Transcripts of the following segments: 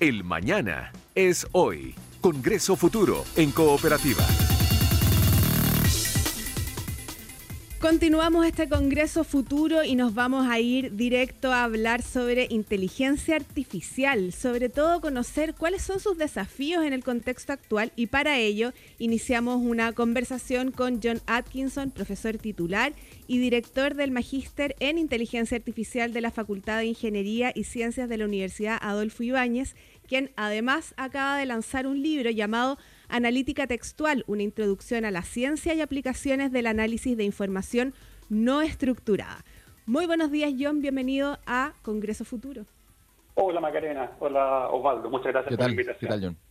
El mañana es hoy. Congreso Futuro en Cooperativa. Continuamos este Congreso Futuro y nos vamos a ir directo a hablar sobre inteligencia artificial, sobre todo conocer cuáles son sus desafíos en el contexto actual. Y para ello iniciamos una conversación con John Atkinson, profesor titular y director del Magíster en Inteligencia Artificial de la Facultad de Ingeniería y Ciencias de la Universidad Adolfo Ibáñez, quien además acaba de lanzar un libro llamado Analítica Textual, una introducción a la ciencia y aplicaciones del análisis de información no estructurada. Muy buenos días, John. Bienvenido a Congreso Futuro. Hola, Macarena. Hola, Osvaldo. Muchas gracias por la invitación. ¿Qué tal, John?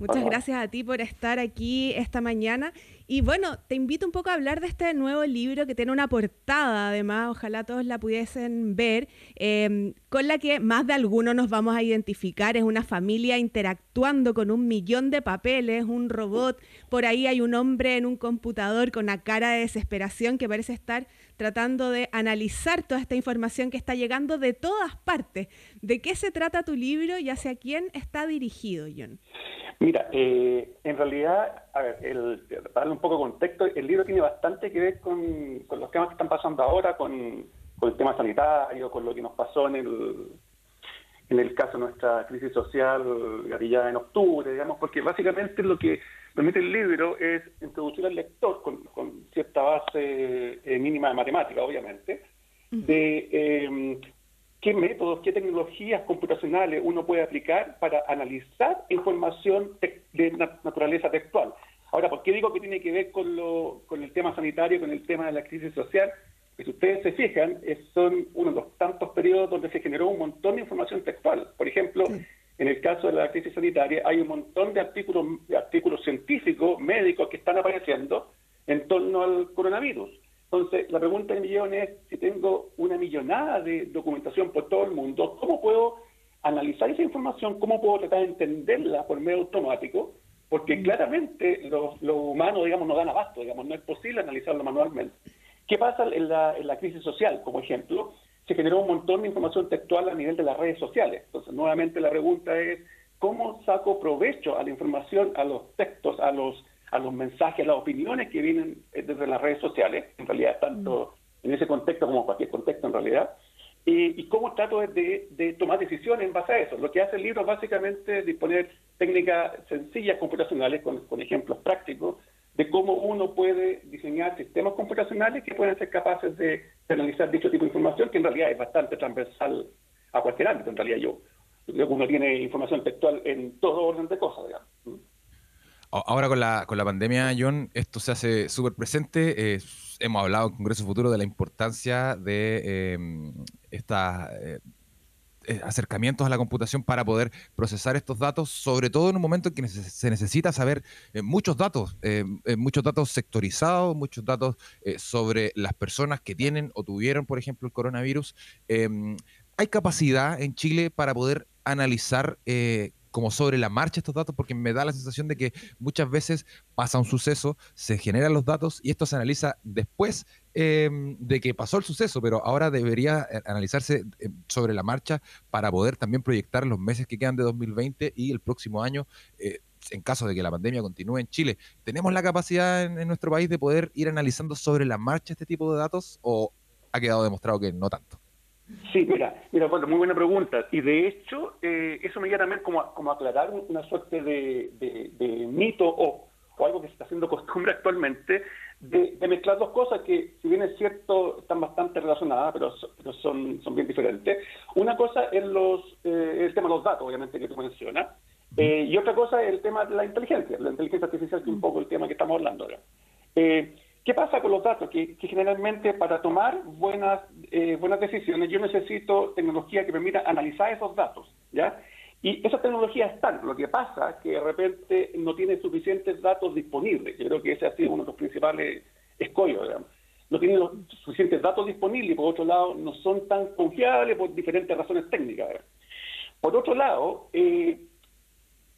Muchas gracias a ti por estar aquí esta mañana. Y bueno, te invito un poco a hablar de este nuevo libro que tiene una portada, además, ojalá todos la pudiesen ver, em, con la que más de alguno nos vamos a identificar. Es una familia interactuando con un millón de papeles, un robot. Por ahí hay un hombre en un computador con una cara de desesperación que parece estar tratando de analizar toda esta información que está llegando de todas partes. ¿De qué se trata tu libro y hacia quién está dirigido, John? Mira, eh, en realidad, a ver, el, para darle un poco de contexto, el libro tiene bastante que ver con, los temas que están pasando ahora, con, el tema sanitario, con lo que nos pasó en el, en el caso de nuestra crisis social ya en octubre, digamos, porque básicamente lo que permite el libro es introducir al lector con, cierta base eh, mínima de matemática, obviamente, de eh, qué métodos, qué tecnologías computacionales uno puede aplicar para analizar información de naturaleza textual. Ahora, ¿por qué digo que tiene que ver con, lo, con el tema sanitario, con el tema de la crisis social? Pues si ustedes se fijan, son uno de los tantos periodos donde se generó un montón de información textual. Por ejemplo, en el caso de la crisis sanitaria, hay un montón de artículos, de artículos científicos, médicos que están apareciendo en torno al coronavirus. Entonces, la pregunta del millón es, si tengo una millonada de documentación por todo el mundo, ¿cómo puedo analizar esa información? ¿Cómo puedo tratar de entenderla por medio automático? Porque mm. claramente los humanos, digamos, no dan abasto, digamos, no es posible analizarlo manualmente. ¿Qué pasa en la, en la crisis social, como ejemplo? Se generó un montón de información textual a nivel de las redes sociales. Entonces, nuevamente la pregunta es, ¿cómo saco provecho a la información, a los textos, a los a los mensajes, a las opiniones que vienen eh, desde las redes sociales, en realidad tanto mm. en ese contexto como en cualquier contexto en realidad, y, cómo trato de, tomar decisiones en base a eso. Lo que hace el libro básicamente es disponer técnicas sencillas computacionales con, ejemplos prácticos de cómo uno puede diseñar sistemas computacionales que puedan ser capaces de, analizar dicho tipo de información, que en realidad es bastante transversal a cualquier ámbito. En realidad yo creo que uno tiene información textual en todo orden de cosas, digamos. Ahora con la, con la pandemia, John, esto se hace súper presente. hemos hablado en Congreso Futuro de la importancia de em, eh, eh, acercamientos a la computación para poder procesar estos datos, sobre todo en un momento en que se necesita saber eh, muchos datos, muchos datos sectorizados, muchos datos sobre las personas que tienen o tuvieron, por ejemplo, el coronavirus. Em, ¿Hay capacidad en Chile para poder analizar como sobre la marcha estos datos porque me da la sensación de que muchas veces pasa un suceso, se generan los datos y esto se analiza después em, de que pasó el suceso, pero ahora debería eh, analizarse em, sobre la marcha para poder también proyectar los meses que quedan de 2020 y el próximo año. Eh, en caso de que la pandemia continúe en Chile, ¿tenemos la capacidad en, nuestro país de poder ir analizando sobre la marcha este tipo de datos o ha quedado demostrado que no tanto? Sí, mira, mira, bueno, muy buena pregunta. Y de hecho, eh, eso me lleva también como, como aclarar una suerte de, mito o, algo que se está haciendo costumbre actualmente, de, mezclar dos cosas que, si bien es cierto, están bastante relacionadas, pero, son, son bien diferentes. Una cosa es los, eh, el tema de los datos, obviamente, que tú mencionas, eh, y otra cosa es el tema de la inteligencia, la inteligencia artificial, que es un poco el tema que estamos hablando ahora. Eh, ¿Qué pasa con los datos? Que, generalmente para tomar buenas, eh, buenas decisiones yo necesito tecnología que permita analizar esos datos, ¿ya? Y esas tecnologías están. Lo que pasa es que de repente no tiene suficientes datos disponibles. Yo creo que ese ha sido uno de los principales escollos, digamos. No tiene los suficientes datos disponibles y por otro lado no son tan confiables por diferentes razones técnicas. Por otro lado, eh,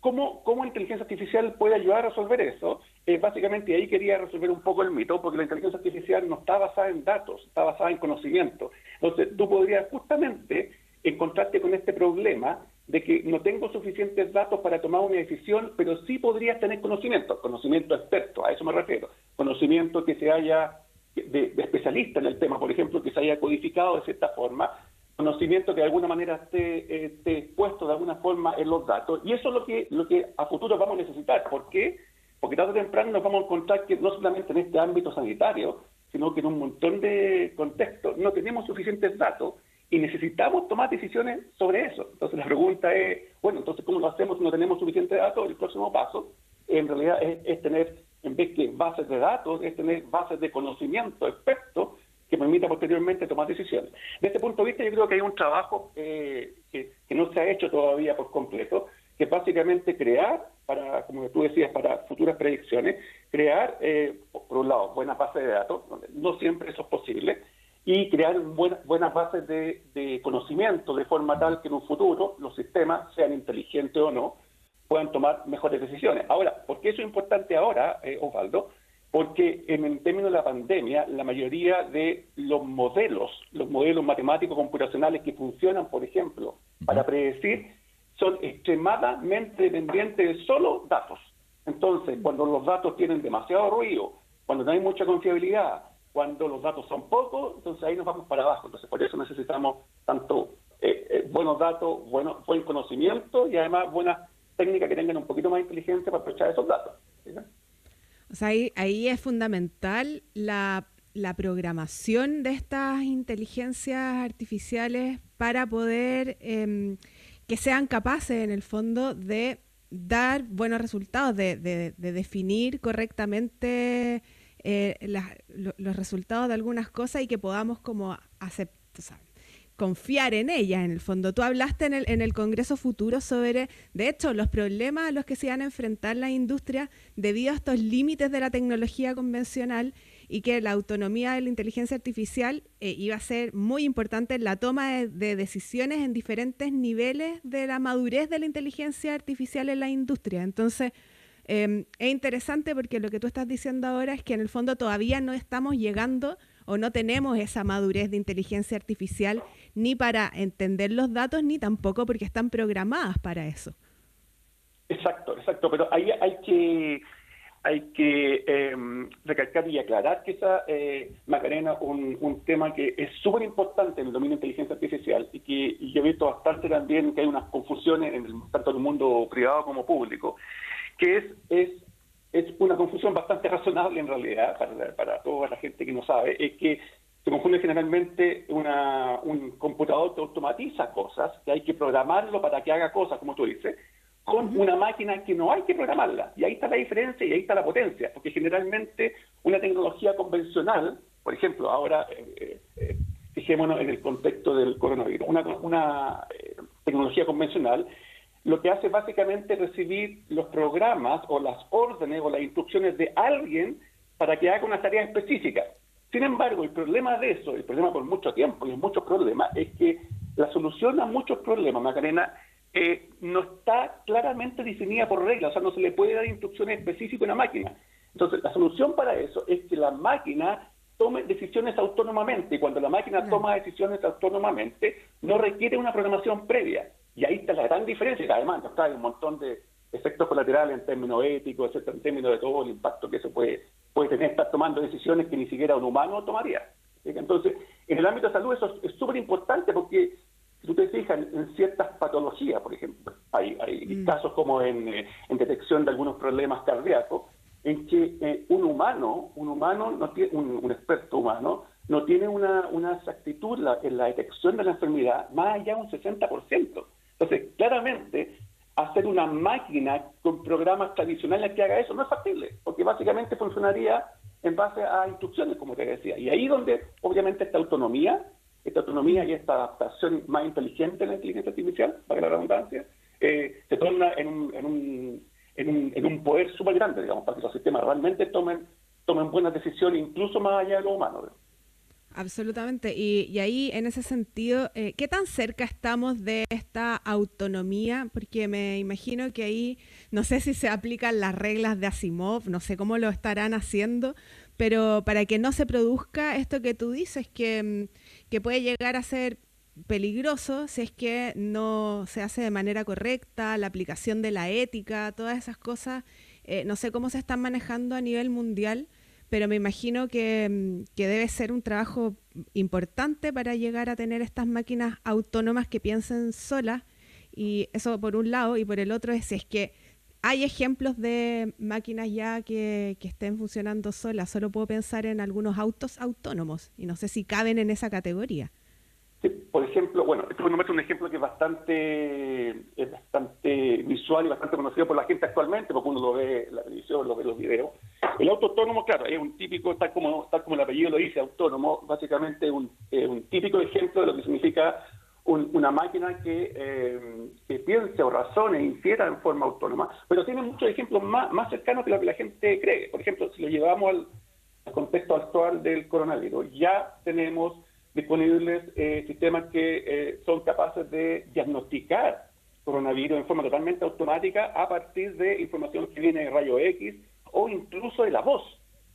¿Cómo, ¿Cómo inteligencia artificial puede ayudar a resolver eso? Eh, básicamente ahí quería resolver un poco el mito, porque la inteligencia artificial no está basada en datos, está basada en conocimiento. Entonces tú podrías justamente encontrarte con este problema de que no tengo suficientes datos para tomar una decisión, pero sí podrías tener conocimiento, conocimiento experto, a eso me refiero, conocimiento que se haya de, especialista en el tema, por ejemplo, que se haya codificado de cierta forma, conocimiento que de alguna manera esté, esté puesto de alguna forma en los datos, y eso es lo que, lo que a futuro vamos a necesitar. ¿Por qué? Porque tarde o temprano nos vamos a encontrar que no solamente en este ámbito sanitario, sino que en un montón de contextos no tenemos suficientes datos y necesitamos tomar decisiones sobre eso. Entonces la pregunta es, bueno, entonces ¿cómo lo hacemos si no tenemos suficientes datos? El próximo paso en realidad es, tener, en vez que bases de datos, es tener bases de conocimiento experto que permita posteriormente tomar decisiones. De este punto de vista yo creo que hay un trabajo eh, que, no se ha hecho todavía por completo, que básicamente crear, para, como tú decías, para futuras predicciones, crear, eh, por un lado, buenas bases de datos, no siempre eso es posible, y crear buenas bases de, conocimiento de forma tal que en un futuro los sistemas, sean inteligentes o no, puedan tomar mejores decisiones. Ahora, ¿por qué eso es importante ahora, eh, Osvaldo? Porque en el término de la pandemia, la mayoría de los modelos, los modelos matemáticos computacionales que funcionan, por ejemplo, para predecir, son extremadamente dependientes de solo datos. Entonces, cuando los datos tienen demasiado ruido, cuando no hay mucha confiabilidad, cuando los datos son pocos, entonces ahí nos vamos para abajo. Entonces, por eso necesitamos tanto eh, eh, buenos datos, bueno, buen conocimiento y además buenas técnicas que tengan un poquito más inteligencia para aprovechar esos datos. O sea, ahí, es fundamental la, la programación de estas inteligencias artificiales para poder em, que sean capaces, en el fondo, de dar buenos resultados, de, de, de definir correctamente eh, los resultados de algunas cosas y que podamos como aceptar, confiar en ellas en el fondo. Tú hablaste en el, en el Congreso Futuro sobre, de hecho, los problemas a los que se van a enfrentar la industria debido a estos límites de la tecnología convencional y que la autonomía de la inteligencia artificial eh, iba a ser muy importante en la toma de, de, decisiones en diferentes niveles de la madurez de la inteligencia artificial en la industria. Entonces, Em, es interesante porque lo que tú estás diciendo ahora es que en el fondo todavía no estamos llegando o no tenemos esa madurez de inteligencia artificial ni para entender los datos ni tampoco porque están programadas para eso. Exacto, exacto, pero ahí hay que hay que em, recalcar y aclarar que esa, eh, Macarena, un, un tema que es súper importante en el dominio de inteligencia artificial y que yo he visto bastante también que hay unas confusiones en tanto en el mundo privado como público, que es, es, es una confusión bastante razonable en realidad para, para toda la gente que no sabe, es que se confunde generalmente una, un computador que automatiza cosas, que hay que programarlo para que haga cosas, como tú dices, con una máquina que no hay que programarla. Y ahí está la diferencia y ahí está la potencia, porque generalmente una tecnología convencional, por ejemplo, ahora eh, eh, fijémonos en el contexto del coronavirus, una, una eh, tecnología convencional lo que hace básicamente recibir los programas o las órdenes o las instrucciones de alguien para que haga una tarea específica. Sin embargo, el problema de eso, el problema por mucho tiempo y muchos problemas, es que la solución a muchos problemas, Macarena, eh, no está claramente definida por reglas, o sea, no se le puede dar instrucciones específicas a una máquina. Entonces, la solución para eso es que la máquina tome decisiones autónomamente, y cuando la máquina toma decisiones autónomamente, no requiere una programación previa. Y ahí está la gran diferencia, que además nos trae un montón de efectos colaterales en términos éticos, en términos de todo el impacto que eso puede, puede tener, estar tomando decisiones que ni siquiera un humano tomaría. Entonces, en el ámbito de salud eso es súper importante porque si tú te fijas en, ciertas patologías, por ejemplo, hay, hay mm. casos como en, eh, en, detección de algunos problemas cardíacos, en que eh, un humano, un humano, no tiene, un, experto humano, no tiene una, una exactitud en la detección de la enfermedad más allá de un 60%. Entonces, claramente, hacer una máquina con programas tradicionales que haga eso no es factible, porque básicamente funcionaría en base a instrucciones, como te decía. Y ahí donde, obviamente, esta autonomía, esta autonomía y esta adaptación más inteligente en la inteligencia artificial, para la redundancia, eh, se torna en un, en un, en un, en un poder súper grande, digamos, para que los sistemas realmente tomen, tomen buenas decisiones, incluso más allá de lo humano. Absolutamente. Y, ahí, en ese sentido, eh, ¿qué tan cerca estamos de esta autonomía? Porque me imagino que ahí, no sé si se aplican las reglas de Asimov, no sé cómo lo estarán haciendo, pero para que no se produzca esto que tú dices, que, mm, que puede llegar a ser peligroso si es que no se hace de manera correcta, la aplicación de la ética, todas esas cosas. Eh, no sé cómo se están manejando a nivel mundial, pero me imagino que, mm, que, debe ser un trabajo importante para llegar a tener estas máquinas autónomas que piensen solas. Y eso por un lado, y por el otro es es que hay ejemplos de máquinas ya que, que, estén funcionando solas. Solo puedo pensar en algunos autos autónomos y no sé si caben en esa categoría. Sí, por ejemplo, bueno, esto es un ejemplo que es bastante, es bastante visual y bastante conocido por la gente actualmente, porque uno lo ve en la televisión, lo ve en los videos. El auto autónomo, claro, es un típico, tal como, tal como el apellido lo dice, autónomo, básicamente un, un típico ejemplo de lo que significa una máquina que, eh, que, piense o razone, infiera en forma autónoma, pero tiene muchos ejemplos más, más cercanos que lo que la gente cree. Por ejemplo, si lo llevamos al, contexto actual del coronavirus, ya tenemos disponibles eh, sistemas que eh, son capaces de diagnosticar coronavirus en forma totalmente automática a partir de información que viene de rayo X o incluso de la voz,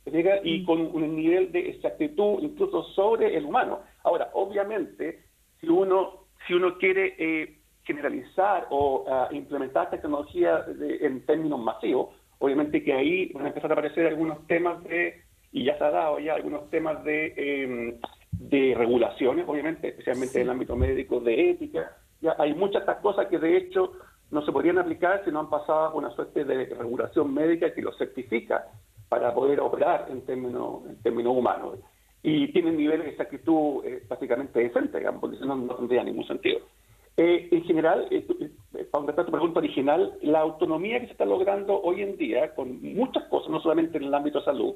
y mm. con un nivel de exactitud incluso sobre el humano. Ahora, obviamente, si uno si uno quiere eh, generalizar o ah, implementar tecnología en términos masivos, obviamente que ahí van a empezar a aparecer algunos temas de, y ya se ha dado ya algunos temas de, em, de regulaciones, obviamente, especialmente en el ámbito médico, de ética. Ya hay muchas estas cosas que de hecho no se podrían aplicar si no han pasado una suerte de regulación médica que los certifica para poder operar en términos, en términos humanos y tienen niveles de exactitud eh, básicamente decentes, digamos, porque no, no tendría ningún sentido. Eh, en general, eh, para contestar tu pregunta original, la autonomía que se está logrando hoy en día con muchas cosas, no solamente en el ámbito de salud,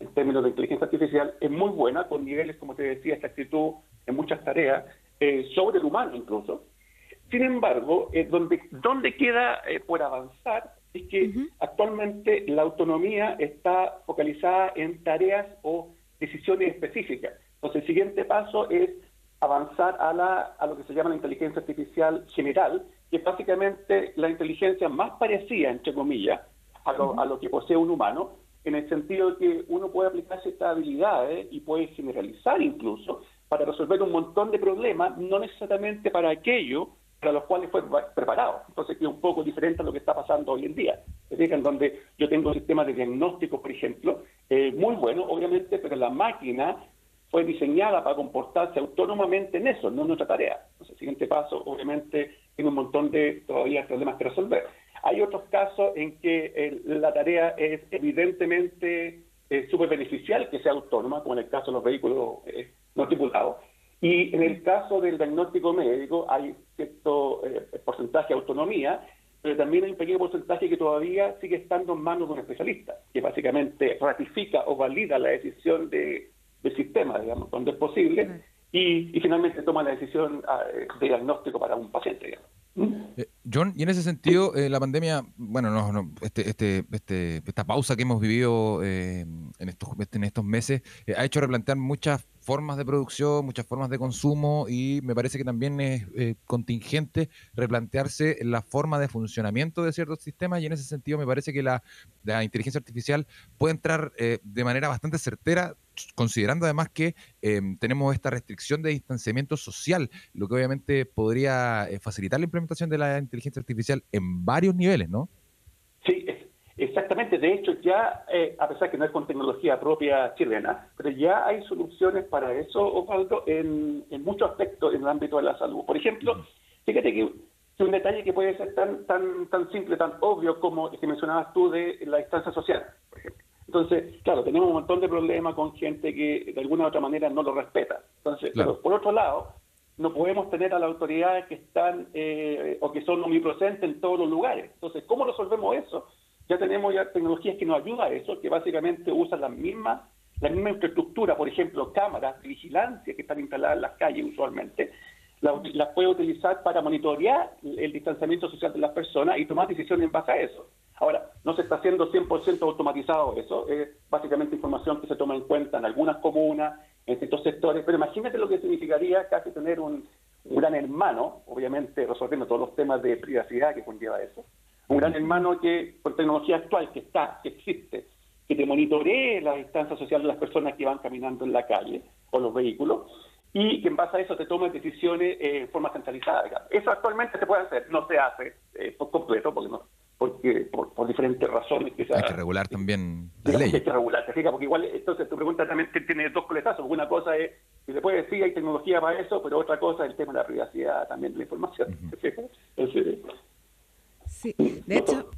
en términos de inteligencia artificial, es muy buena, con niveles, como te decía, de exactitud en muchas tareas, sobre el humano incluso. Sin embargo, donde, donde queda por avanzar es que actualmente la autonomía está focalizada en tareas o decisiones específicas. Entonces, el siguiente paso es avanzar a, la, a lo que se llama la inteligencia artificial general, que es básicamente la inteligencia más parecida, entre comillas, a lo, a lo que posee un humano, en el sentido de que uno puede aplicar ciertas habilidades y puede generalizar incluso para resolver un montón de problemas, no necesariamente para aquello para los cuales fue preparado. Entonces, es un poco diferente a lo que está pasando hoy en día. Donde yo tengo sistemas de diagnóstico, por ejemplo, eh, muy bueno, obviamente, pero la máquina fue diseñada para comportarse autónomamente en eso, no en nuestra tarea. Entonces, el siguiente paso, obviamente, tiene un montón de todavía problemas que resolver. Hay otros casos en que la tarea es evidentemente eh, súper beneficial que sea autónoma, como en el caso de los vehículos eh, no tripulados. Y en el caso del diagnóstico médico hay cierto eh, porcentaje de autonomía, pero también hay un pequeño porcentaje que todavía sigue estando en manos de un especialista, que básicamente ratifica o valida la decisión de, del sistema, digamos, cuando es posible, y, finalmente toma la decisión ah, de diagnóstico para un paciente, digamos. Eh, John, y en ese sentido, eh, la pandemia, bueno, no, este, este, este, esta pausa que hemos vivido en, estos, en estos meses ha hecho replantear muchas formas de producción, muchas formas de consumo y me parece que también es eh, contingente replantearse la forma de funcionamiento de ciertos sistemas y en ese sentido me parece que la, inteligencia artificial puede entrar eh, de manera bastante certera considerando además que em, tenemos esta restricción de distanciamiento social, lo que obviamente podría eh, facilitar la implementación de la inteligencia artificial en varios niveles, ¿no? Sí, Exactamente, de hecho ya, eh, a pesar que no es con tecnología propia chilena, pero ya hay soluciones para eso, Osvaldo, en, en muchos aspectos en el ámbito de la salud. Por ejemplo, fíjate que un detalle que puede ser tan tan tan simple, tan obvio como el que mencionabas tú de la distancia social, por ejemplo. Entonces, claro, tenemos un montón de problemas con gente que de alguna u otra manera no lo respeta. Entonces, pero por otro lado, no podemos tener a las autoridades que están eh, o que son omnipresentes en todos los lugares. Entonces, ¿cómo resolvemos eso? ya tenemos ya tecnologías que nos ayudan a eso, que básicamente usan la misma, la misma infraestructura, por ejemplo, cámaras de vigilancia que están instaladas en las calles usualmente, las puede utilizar para monitorear el distanciamiento social de las personas y tomar decisiones en base a eso. Ahora, no se está haciendo 100% automatizado eso, es básicamente información que se toma en cuenta en algunas comunas, en ciertos sectores, pero imagínate lo que significaría casi tener un, gran hermano, obviamente resolviendo todos los temas de privacidad que conlleva eso, un gran hermano que, por tecnología actual que está, que existe, que te monitoree la distancia social de las personas que van caminando en la calle o los vehículos, y que en base a eso te tomen decisiones en forma centralizada. Eso actualmente se puede hacer, no se hace por completo porque no porque por, diferentes razones quizás. Hay que regular también la ley. Hay que regular, te fijas, porque igual, entonces tu pregunta también tiene dos coletazos. Una cosa es, si se puede decir, hay tecnología para eso, pero otra cosa es el tema de la privacidad también de la información. Sí, de hecho...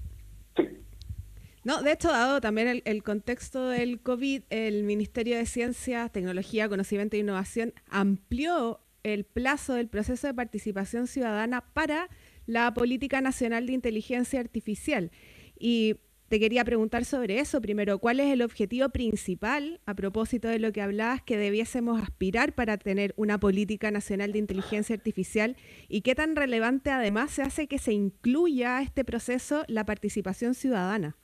No, de hecho, dado también el, el, contexto del COVID, el Ministerio de Ciencia, Tecnología, Conocimiento e Innovación amplió el plazo del proceso de participación ciudadana para la Política Nacional de Inteligencia Artificial. Y te quería preguntar sobre eso. Primero, ¿cuál es el objetivo principal, a propósito de lo que hablabas, que debiésemos aspirar para tener una política nacional de inteligencia artificial? ¿Y qué tan relevante además se hace que se incluya a este proceso la participación ciudadana?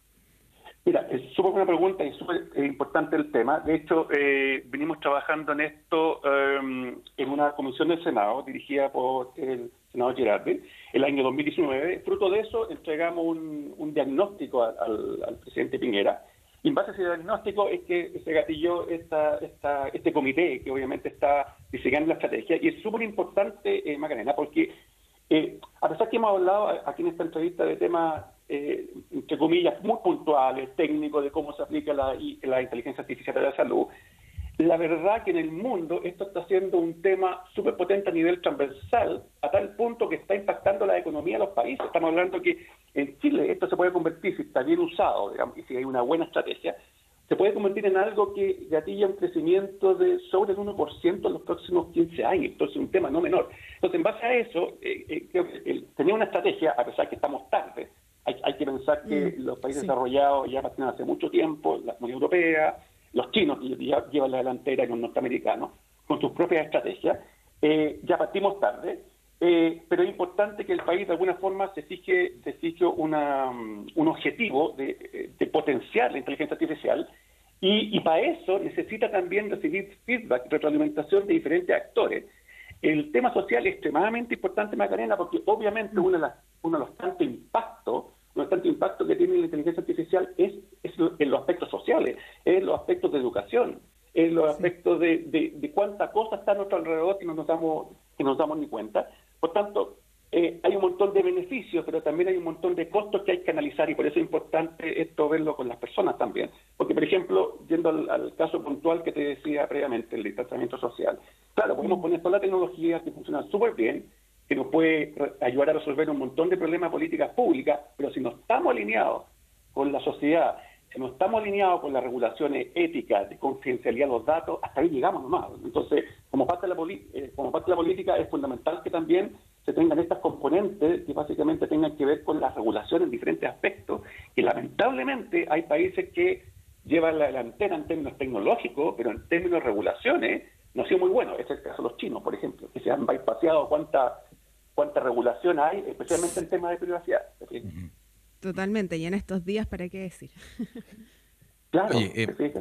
Mira, es súper buena pregunta y súper eh, importante el tema. De hecho, eh, venimos trabajando en esto eh, en una comisión del Senado dirigida por el senador Girardi el año 2019. Fruto de eso, entregamos un, diagnóstico al, presidente Piñera. Y en base a ese diagnóstico es que se gatilló esta, esta, este comité que obviamente está diseñando la estrategia. Y es súper importante, eh, Macarena, porque eh, a pesar que hemos hablado aquí en esta entrevista de temas, eh, entre comillas, muy puntuales, técnicos, de cómo se aplica la, la inteligencia artificial de la salud, la verdad que en el mundo esto está siendo un tema súper potente a nivel transversal, a tal punto que está impactando la economía de los países. Estamos hablando que en Chile esto se puede convertir, si está bien usado, digamos, y si hay una buena estrategia, se puede convertir en algo que gatilla un crecimiento de sobre el 1% en los próximos 15 años. Entonces, es un tema no menor. Entonces, en base a eso, eh, eh, tenía una estrategia, a pesar que estamos tarde. Hay, que pensar que mm, los países desarrollados ya pasan hace mucho tiempo, la Unión Europea, los chinos que llevan la delantera y los norteamericanos, con sus propias estrategias. Eh, ya partimos tarde, eh, pero es importante que el país de alguna forma se fije, se fije una, un objetivo de, potenciar la inteligencia artificial y, y, para eso necesita también recibir feedback, retroalimentación de diferentes actores. El tema social es extremadamente importante, Macarena, porque obviamente uno de, las, uno de los tantos impactos no tanto impacto que tiene la inteligencia artificial es, en los aspectos sociales, en los aspectos de educación, en los aspectos de, de, cuánta cosa está a nuestro alrededor que no nos damos, que nos damos ni cuenta. Por tanto, eh, hay un montón de beneficios, pero también hay un montón de costos que hay que analizar y por eso es importante esto verlo con las personas también. Porque, por ejemplo, yendo al, caso puntual que te decía previamente, el distanciamiento social, claro, podemos poner toda la tecnología que funciona súper bien, que nos puede ayudar a resolver un montón de problemas de políticas públicas, pero si no estamos alineados con la sociedad, si no estamos alineados con las regulaciones éticas de confidencialidad de los datos, hasta ahí llegamos nomás. Entonces, como parte de la, eh, como parte de la política es fundamental que también se tengan estas componentes que básicamente tengan que ver con las regulaciones en diferentes aspectos, y lamentablemente hay países que llevan la delantera en términos tecnológicos, pero en términos de regulaciones no ha sido muy bueno. Es el caso de los chinos, por ejemplo, que se han bypassado cuánta cuánta regulación hay, especialmente en temas de privacidad. Totalmente, y en estos días, ¿para qué decir? claro, eh,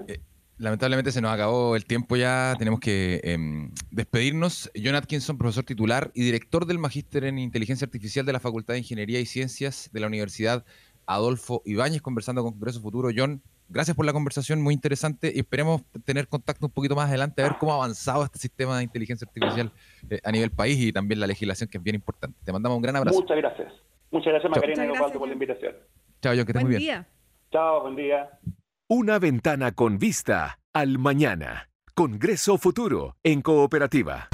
eh, lamentablemente se nos acabó el tiempo ya, tenemos que em, despedirnos. John Atkinson, profesor titular y director del Magíster en Inteligencia Artificial de la Facultad de Ingeniería y Ciencias de la Universidad Adolfo Ibáñez, conversando con Congreso Futuro. John, gracias por la conversación, muy interesante y esperemos tener contacto un poquito más adelante a ver cómo ha avanzado este sistema de inteligencia artificial eh, a nivel país y también la legislación que es bien importante. Te mandamos un gran abrazo. Muchas gracias. Muchas gracias, Macarena y Osvaldo, por la invitación. Chao, yo que estés muy bien. Día. Chao, buen día. Una ventana con vista al mañana. Congreso Futuro en Cooperativa.